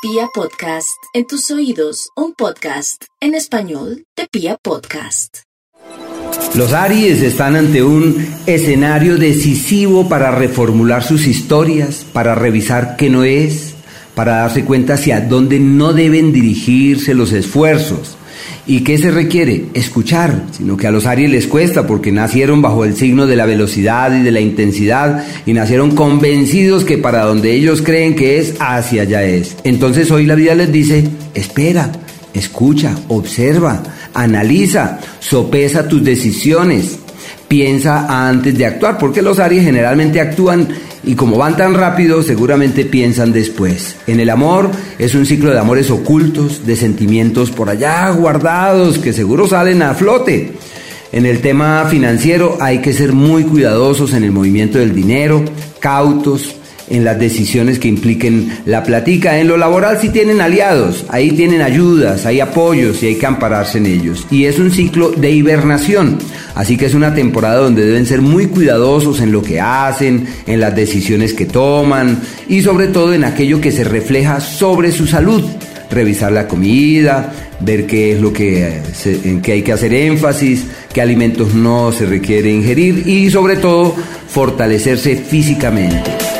Pia Podcast, en tus oídos, un podcast en español de Pia Podcast. Los Aries están ante un escenario decisivo para reformular sus historias, para revisar qué no es, para darse cuenta hacia dónde no deben dirigirse los esfuerzos. ¿Y qué se requiere? Escuchar, sino que a los Aries les cuesta porque nacieron bajo el signo de la velocidad y de la intensidad y nacieron convencidos que para donde ellos creen que es, hacia allá es. Entonces hoy la vida les dice, espera, escucha, observa, analiza, sopesa tus decisiones, piensa antes de actuar, porque los Aries generalmente actúan y como van tan rápido, seguramente piensan después. En el amor es un ciclo de amores ocultos, de sentimientos por allá guardados que seguro salen a flote. En el tema financiero hay que ser muy cuidadosos en el movimiento del dinero, cautos, en las decisiones que impliquen la platica. En lo laboral sí tienen aliados, ahí tienen ayudas, hay apoyos y hay que ampararse en ellos. Y es un ciclo de hibernación, así que es una temporada donde deben ser muy cuidadosos en lo que hacen, en las decisiones que toman y sobre todo en aquello que se refleja sobre su salud. Revisar la comida, ver qué es lo que, en qué hay que hacer énfasis, qué alimentos no se requiere ingerir y sobre todo fortalecerse físicamente.